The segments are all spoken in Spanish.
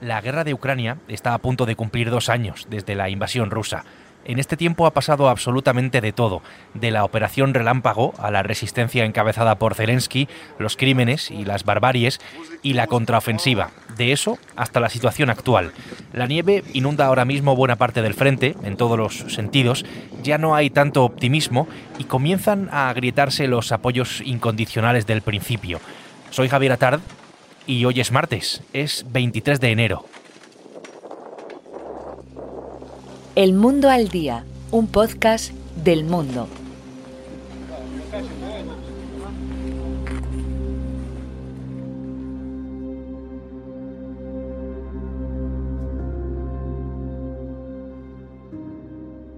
La guerra de Ucrania está a punto de cumplir dos años desde la invasión rusa. En este tiempo ha pasado absolutamente de todo, de la operación relámpago a la resistencia encabezada por Zelensky, los crímenes y las barbaries y la contraofensiva, de eso hasta la situación actual. La nieve inunda ahora mismo buena parte del frente, en todos los sentidos, ya no hay tanto optimismo y comienzan a agrietarse los apoyos incondicionales del principio. Soy Javier Atard y hoy es martes, es 23 de enero. El Mundo al Día, un podcast del mundo.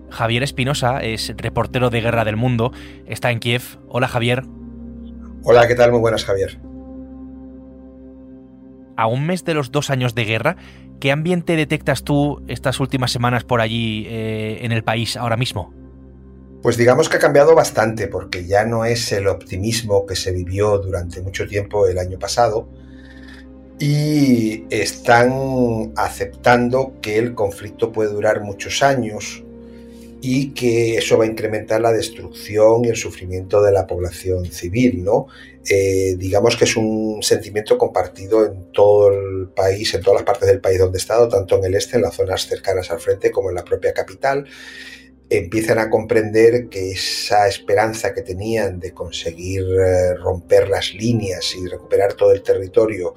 Javier Espinosa es reportero de Guerra del Mundo, está en Kiev. Hola Javier. Hola, ¿qué tal? Muy buenas, Javier. A un mes de los dos años de guerra, ¿Qué ambiente detectas tú estas últimas semanas por allí eh, en el país ahora mismo? Pues digamos que ha cambiado bastante, porque ya no es el optimismo que se vivió durante mucho tiempo el año pasado, y están aceptando que el conflicto puede durar muchos años y que eso va a incrementar la destrucción y el sufrimiento de la población civil, ¿no? Eh, digamos que es un sentimiento compartido en todo el país, en todas las partes del país donde he estado, tanto en el este, en las zonas cercanas al frente, como en la propia capital. Empiezan a comprender que esa esperanza que tenían de conseguir eh, romper las líneas y recuperar todo el territorio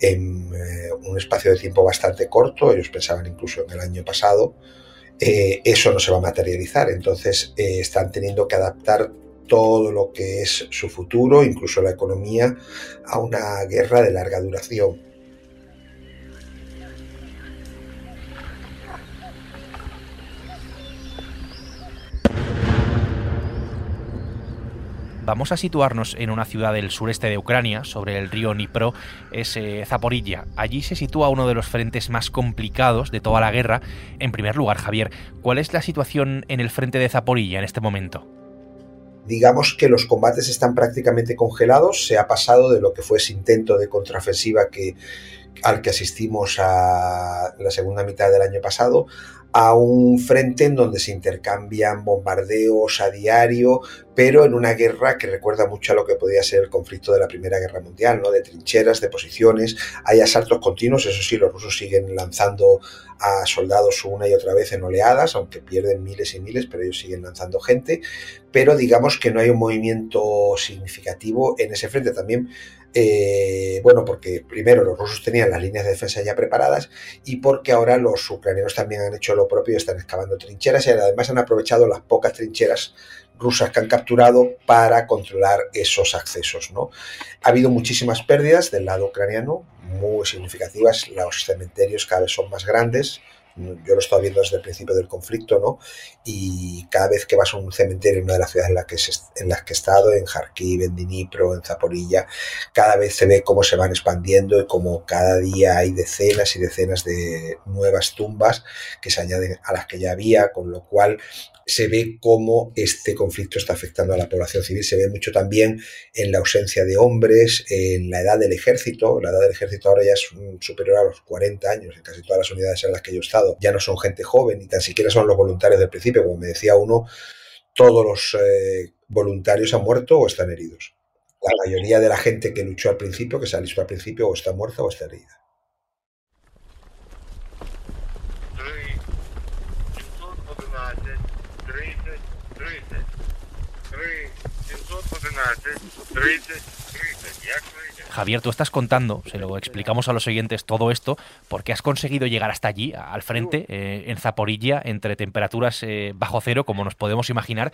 en eh, un espacio de tiempo bastante corto, ellos pensaban incluso en el año pasado, eh, eso no se va a materializar. Entonces eh, están teniendo que adaptar todo lo que es su futuro, incluso la economía, a una guerra de larga duración. Vamos a situarnos en una ciudad del sureste de Ucrania, sobre el río Dnipro, es eh, Zaporilla. Allí se sitúa uno de los frentes más complicados de toda la guerra. En primer lugar, Javier, ¿cuál es la situación en el frente de Zaporilla en este momento? digamos que los combates están prácticamente congelados, se ha pasado de lo que fue ese intento de contraofensiva que, al que asistimos a la segunda mitad del año pasado a un frente en donde se intercambian bombardeos a diario, pero en una guerra que recuerda mucho a lo que podía ser el conflicto de la Primera Guerra Mundial, ¿no? De trincheras, de posiciones, hay asaltos continuos, eso sí, los rusos siguen lanzando a soldados una y otra vez en oleadas, aunque pierden miles y miles, pero ellos siguen lanzando gente, pero digamos que no hay un movimiento significativo en ese frente también eh, bueno, porque primero los rusos tenían las líneas de defensa ya preparadas y porque ahora los ucranianos también han hecho lo propio están excavando trincheras y además han aprovechado las pocas trincheras rusas que han capturado para controlar esos accesos. ¿no? Ha habido muchísimas pérdidas del lado ucraniano, muy significativas, los cementerios cada vez son más grandes, yo lo he estado viendo desde el principio del conflicto, ¿no? Y cada vez que vas a un cementerio en una de las ciudades en las que, en las que he estado, en Kharkiv, en Dnipro, en Zaporilla, cada vez se ve cómo se van expandiendo y cómo cada día hay decenas y decenas de nuevas tumbas que se añaden a las que ya había, con lo cual se ve cómo este conflicto está afectando a la población civil. Se ve mucho también en la ausencia de hombres, en la edad del ejército. La edad del ejército ahora ya es superior a los 40 años en casi todas las unidades en las que yo he estado. Ya no son gente joven, ni tan siquiera son los voluntarios del principio. Como me decía uno, todos los eh, voluntarios han muerto o están heridos. La mayoría de la gente que luchó al principio, que se alistó al principio, o está muerta o está herida. Javier, tú estás contando, se lo explicamos a los oyentes todo esto, porque has conseguido llegar hasta allí, al frente, eh, en Zaporilla, entre temperaturas eh, bajo cero, como nos podemos imaginar,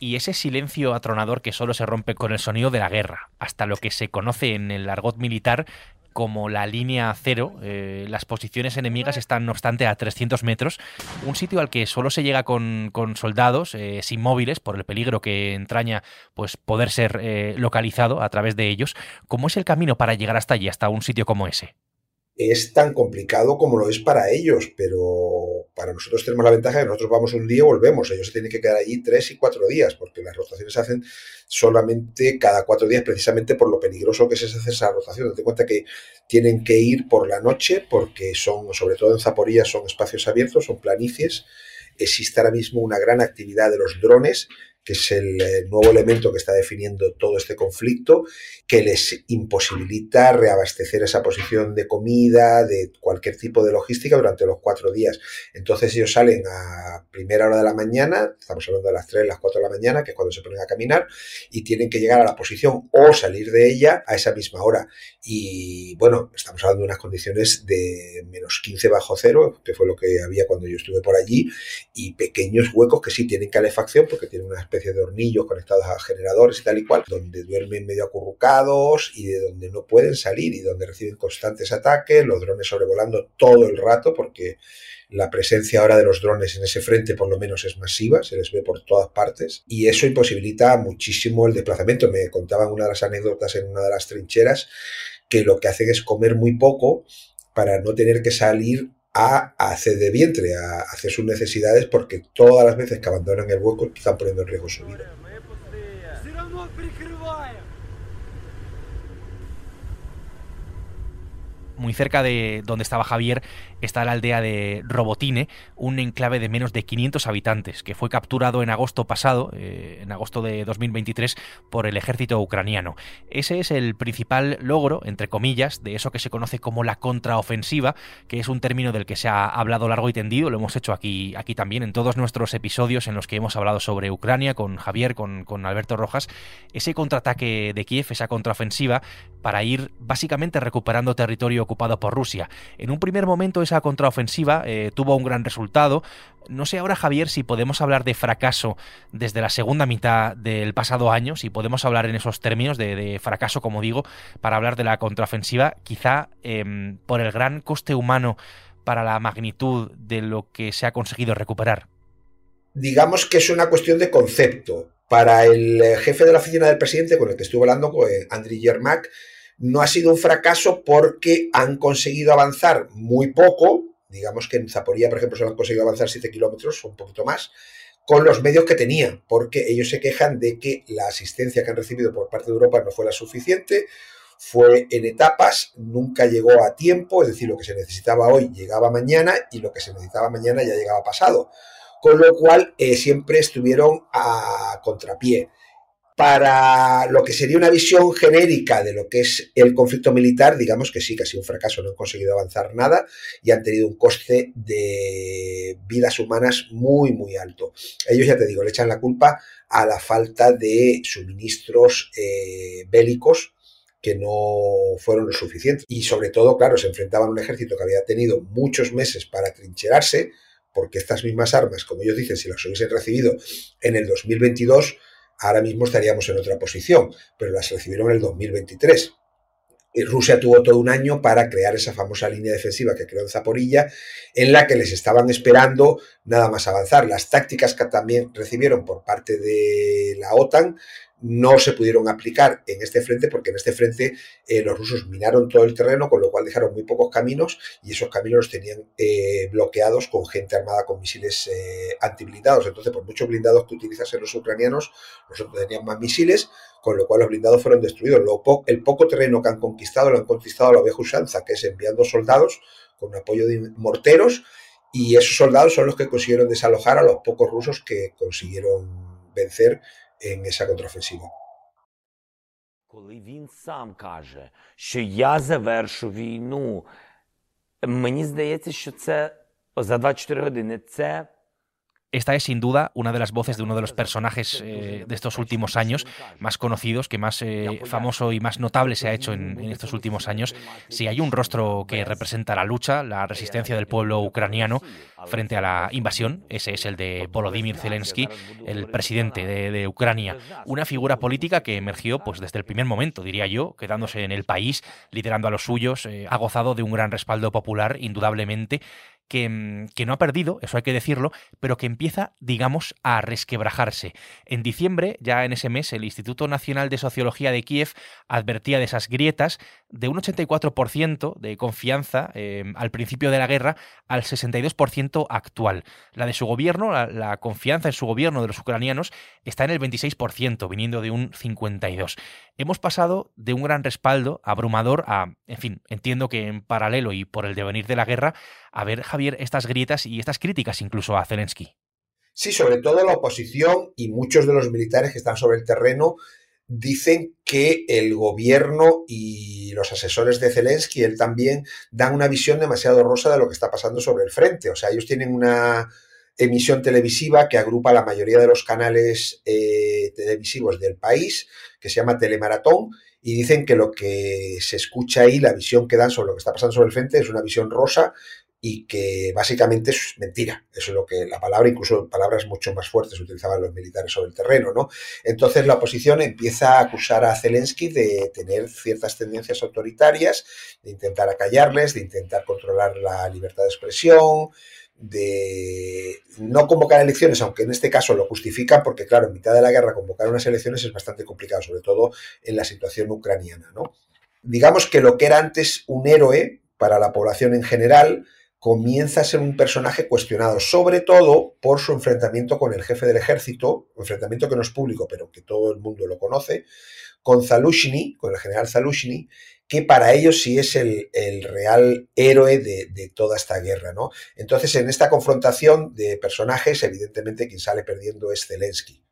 y ese silencio atronador que solo se rompe con el sonido de la guerra, hasta lo que se conoce en el argot militar como la línea cero. Eh, las posiciones enemigas están, no obstante, a 300 metros. Un sitio al que solo se llega con, soldados eh, sin móviles por el peligro que entraña pues, poder ser eh, localizado a través de ellos. ¿Cómo es el camino para llegar hasta allí, hasta un sitio como ese? Es tan complicado como lo es para ellos, pero para nosotros tenemos la ventaja de que nosotros vamos un día y volvemos. Ellos se tienen que quedar allí tres y cuatro días, porque las rotaciones se hacen solamente cada cuatro días, precisamente por lo peligroso que es hacer esa rotación. Date cuenta que tienen que ir por la noche, porque son, sobre todo en Zaporilla, son espacios abiertos, son planicies. Existe ahora mismo una gran actividad de los drones que es el eh, nuevo elemento que está definiendo todo este conflicto, que les imposibilita reabastecer esa posición de comida, de cualquier tipo de logística durante los cuatro días. Entonces ellos salen a primera hora de la mañana, estamos hablando de las tres, las cuatro de la mañana, que es cuando se ponen a caminar, y tienen que llegar a la posición o salir de ella a esa misma hora. Y bueno, estamos hablando de unas condiciones de menos 15 bajo cero, que fue lo que había cuando yo estuve por allí, y pequeños huecos que sí tienen calefacción porque tienen una especie de hornillos conectados a generadores y tal y cual, donde duermen medio acurrucados y de donde no pueden salir y donde reciben constantes ataques, los drones sobrevolando todo el rato porque la presencia ahora de los drones en ese frente por lo menos es masiva, se les ve por todas partes y eso imposibilita muchísimo el desplazamiento. Me contaban una de las anécdotas en una de las trincheras que lo que hacen es comer muy poco para no tener que salir a hacer de vientre, a hacer sus necesidades, porque todas las veces que abandonan el hueco están poniendo en riesgo su vida. Muy cerca de donde estaba Javier está la aldea de Robotine, un enclave de menos de 500 habitantes, que fue capturado en agosto pasado, eh, en agosto de 2023, por el ejército ucraniano. Ese es el principal logro, entre comillas, de eso que se conoce como la contraofensiva, que es un término del que se ha hablado largo y tendido, lo hemos hecho aquí, aquí también en todos nuestros episodios en los que hemos hablado sobre Ucrania, con Javier, con, con Alberto Rojas, ese contraataque de Kiev, esa contraofensiva, para ir básicamente recuperando territorio ocupado por Rusia. En un primer momento esa contraofensiva eh, tuvo un gran resultado. No sé ahora, Javier, si podemos hablar de fracaso desde la segunda mitad del pasado año, si podemos hablar en esos términos de, fracaso, como digo, para hablar de la contraofensiva, quizá em, por el gran coste humano para la magnitud de lo que se ha conseguido recuperar. Digamos que es una cuestión de concepto. Para el eh, jefe de la oficina del presidente, con el que estuve hablando, eh, Andriy Yermak, no ha sido un fracaso porque han conseguido avanzar muy poco, digamos que en Zaporía, por ejemplo, se han conseguido avanzar 7 kilómetros, un poquito más, con los medios que tenían, porque ellos se quejan de que la asistencia que han recibido por parte de Europa no fue la suficiente, fue en etapas, nunca llegó a tiempo, es decir, lo que se necesitaba hoy llegaba mañana y lo que se necesitaba mañana ya llegaba pasado, con lo cual eh, siempre estuvieron a contrapié para lo que sería una visión genérica de lo que es el conflicto militar, digamos que sí, que ha sido un fracaso, no han conseguido avanzar nada y han tenido un coste de vidas humanas muy, muy alto. Ellos, ya te digo, le echan la culpa a la falta de suministros eh, bélicos que no fueron lo suficientes. Y sobre todo, claro, se enfrentaban a un ejército que había tenido muchos meses para trincherarse, porque estas mismas armas, como ellos dicen, si las hubiesen recibido en el 2022, ahora mismo estaríamos en otra posición, pero las recibieron en el 2023. Y Rusia tuvo todo un año para crear esa famosa línea defensiva que creó en Zaporilla, en la que les estaban esperando nada más avanzar. Las tácticas que también recibieron por parte de la OTAN no se pudieron aplicar en este frente porque en este frente eh, los rusos minaron todo el terreno, con lo cual dejaron muy pocos caminos y esos caminos los tenían eh, bloqueados con gente armada con misiles eh, antiblindados. Entonces, por muchos blindados que utilizasen los ucranianos, nosotros tenían más misiles, con lo cual los blindados fueron destruidos. el poco terreno que han conquistado lo han conquistado a la vieja usanza, que es enviando soldados con apoyo de morteros y esos soldados son los que consiguieron desalojar a los pocos rusos que consiguieron vencer en esa contraofensiva. Коли він сам каже, що я завершу війну, мені здається, що це за 24 години це esta es sin duda una de las voces de uno de los personajes eh, de estos últimos años más conocidos, que más eh, famoso y más notable se ha hecho en, estos últimos años. Si hay un rostro que representa la lucha, la resistencia del pueblo ucraniano frente a la invasión, ese es el de Volodymyr Zelensky, el presidente de, Ucrania. Una figura política que emergió pues, desde el primer momento, diría yo, quedándose en el país, liderando a los suyos, eh, ha gozado de un gran respaldo popular, indudablemente que, mm, que, no ha perdido, eso hay que decirlo, pero que empieza, digamos, a resquebrajarse. En diciembre, ya en ese mes, el Instituto Nacional de Sociología de Kiev advertía de esas grietas de un 84% de confianza eh, al principio de la guerra al 62% actual. La de su gobierno, la, la, confianza en su gobierno de los ucranianos, está en el 26%, viniendo de un 52%. Hemos pasado de un gran respaldo abrumador a, en fin, entiendo que en paralelo y por el devenir de la guerra, a ver, Javier, estas grietas y estas críticas incluso a Zelensky. Sí, sobre todo la oposición y muchos de los militares que están sobre el terreno dicen que el gobierno y los asesores de Zelensky, él también, dan una visión demasiado rosa de lo que está pasando sobre el frente. O sea, ellos tienen una emisión televisiva que agrupa la mayoría de los canales eh, televisivos del país, que se llama Telemaratón, y dicen que lo que se escucha ahí, la visión que dan sobre lo que está pasando sobre el frente, es una visión rosa y que básicamente es mentira. Eso es lo que la palabra, incluso palabras mucho más fuertes utilizaban los militares sobre el terreno, ¿no? Entonces la oposición empieza a acusar a Zelensky de tener ciertas tendencias autoritarias, de intentar acallarles, de intentar controlar la libertad de expresión, de no convocar elecciones, aunque en este caso lo justifican, porque claro, en mitad de la guerra convocar unas elecciones es bastante complicado, sobre todo en la situación ucraniana, ¿no? Digamos que lo que era antes un héroe para la población en general, comienza a ser un personaje cuestionado, sobre todo por su enfrentamiento con el jefe del ejército, enfrentamiento que no es público, pero que todo el mundo lo conoce, con Zalushny, con el general Zalushny, que para ellos sí es el, el real héroe de, de, toda esta guerra, ¿no? Entonces, en esta confrontación de personajes, evidentemente quien sale perdiendo es Zelensky.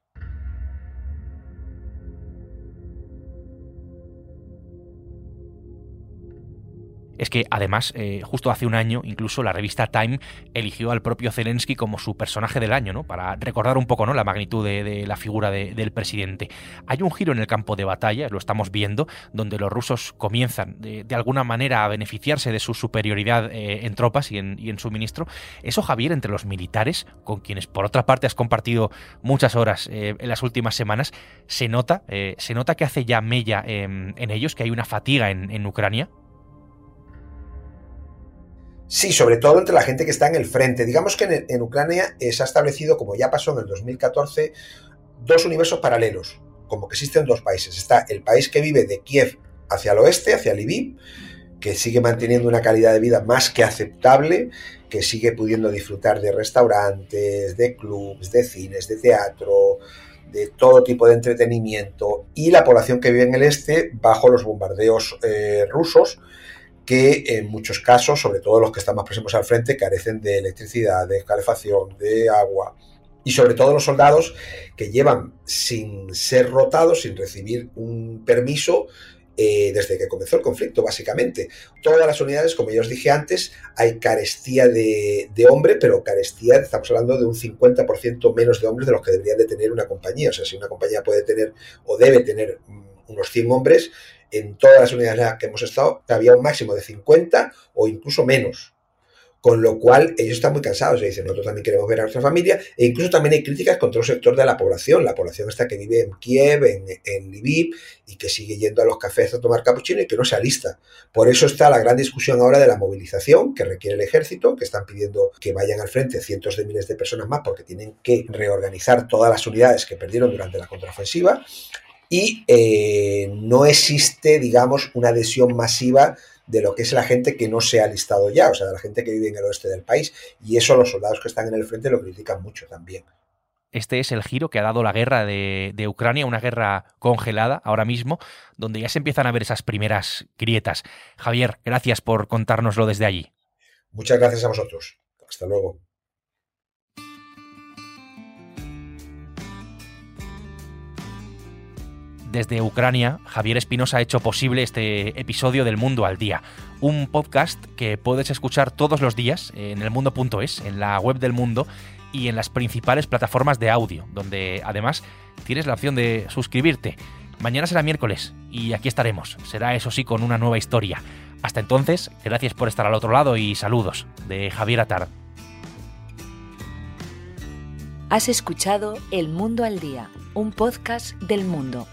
Es que además, eh, justo hace un año, incluso la revista Time eligió al propio Zelensky como su personaje del año, ¿no? Para recordar un poco, ¿no? La magnitud de, la figura de, del presidente. Hay un giro en el campo de batalla, lo estamos viendo, donde los rusos comienzan de, alguna manera a beneficiarse de su superioridad eh, en tropas y en, suministro. Eso, Javier, entre los militares, con quienes por otra parte has compartido muchas horas eh, en las últimas semanas, se nota, se nota que hace ya mella en ellos, que hay una fatiga en Ucrania. Sí, sobre todo entre la gente que está en el frente. Digamos que en, Ucrania eh, se ha establecido, como ya pasó en el 2014, dos universos paralelos, como que existen dos países. Está el país que vive de Kiev hacia el oeste, hacia Lviv, que sigue manteniendo una calidad de vida más que aceptable, que sigue pudiendo disfrutar de restaurantes, de clubs, de cines, de teatro, de todo tipo de entretenimiento, y la población que vive en el este bajo los bombardeos eh, rusos, que en muchos casos, sobre todo los que están más próximos al frente, carecen de electricidad, de calefacción, de agua. Y sobre todo los soldados que llevan sin ser rotados, sin recibir un permiso, eh, desde que comenzó el conflicto, básicamente. Todas las unidades, como ya os dije antes, hay carestía de, hombre, pero carestía, estamos hablando de un 50% menos de hombres de los que deberían de tener una compañía. O sea, si una compañía puede tener o debe tener unos 100 hombres, en todas las unidades en las que hemos estado había un máximo de 50 o incluso menos. Con lo cual ellos están muy cansados y dicen, nosotros también queremos ver a nuestra familia. E incluso también hay críticas contra un sector de la población, la población esta que vive en Kiev, en, en Lviv, y que sigue yendo a los cafés a tomar capuchino y que no se alista. Por eso está la gran discusión ahora de la movilización que requiere el ejército, que están pidiendo que vayan al frente cientos de miles de personas más porque tienen que reorganizar todas las unidades que perdieron durante la contraofensiva y eh, no existe, digamos, una adhesión masiva de lo que es la gente que no se ha listado ya, o sea, de la gente que vive en el oeste del país. Y eso los soldados que están en el frente lo critican mucho también. Este es el giro que ha dado la guerra de, de, Ucrania, una guerra congelada ahora mismo, donde ya se empiezan a ver esas primeras grietas. Javier, gracias por contárnoslo desde allí. Muchas gracias a vosotros. Hasta luego. Desde Ucrania, Javier Espinosa ha hecho posible este episodio del Mundo al Día, un podcast que puedes escuchar todos los días en elmundo.es, en la web del mundo y en las principales plataformas de audio, donde además tienes la opción de suscribirte. Mañana será miércoles y aquí estaremos. Será eso sí con una nueva historia. Hasta entonces, gracias por estar al otro lado y saludos de Javier Atard. Has escuchado El Mundo al Día, un podcast del mundo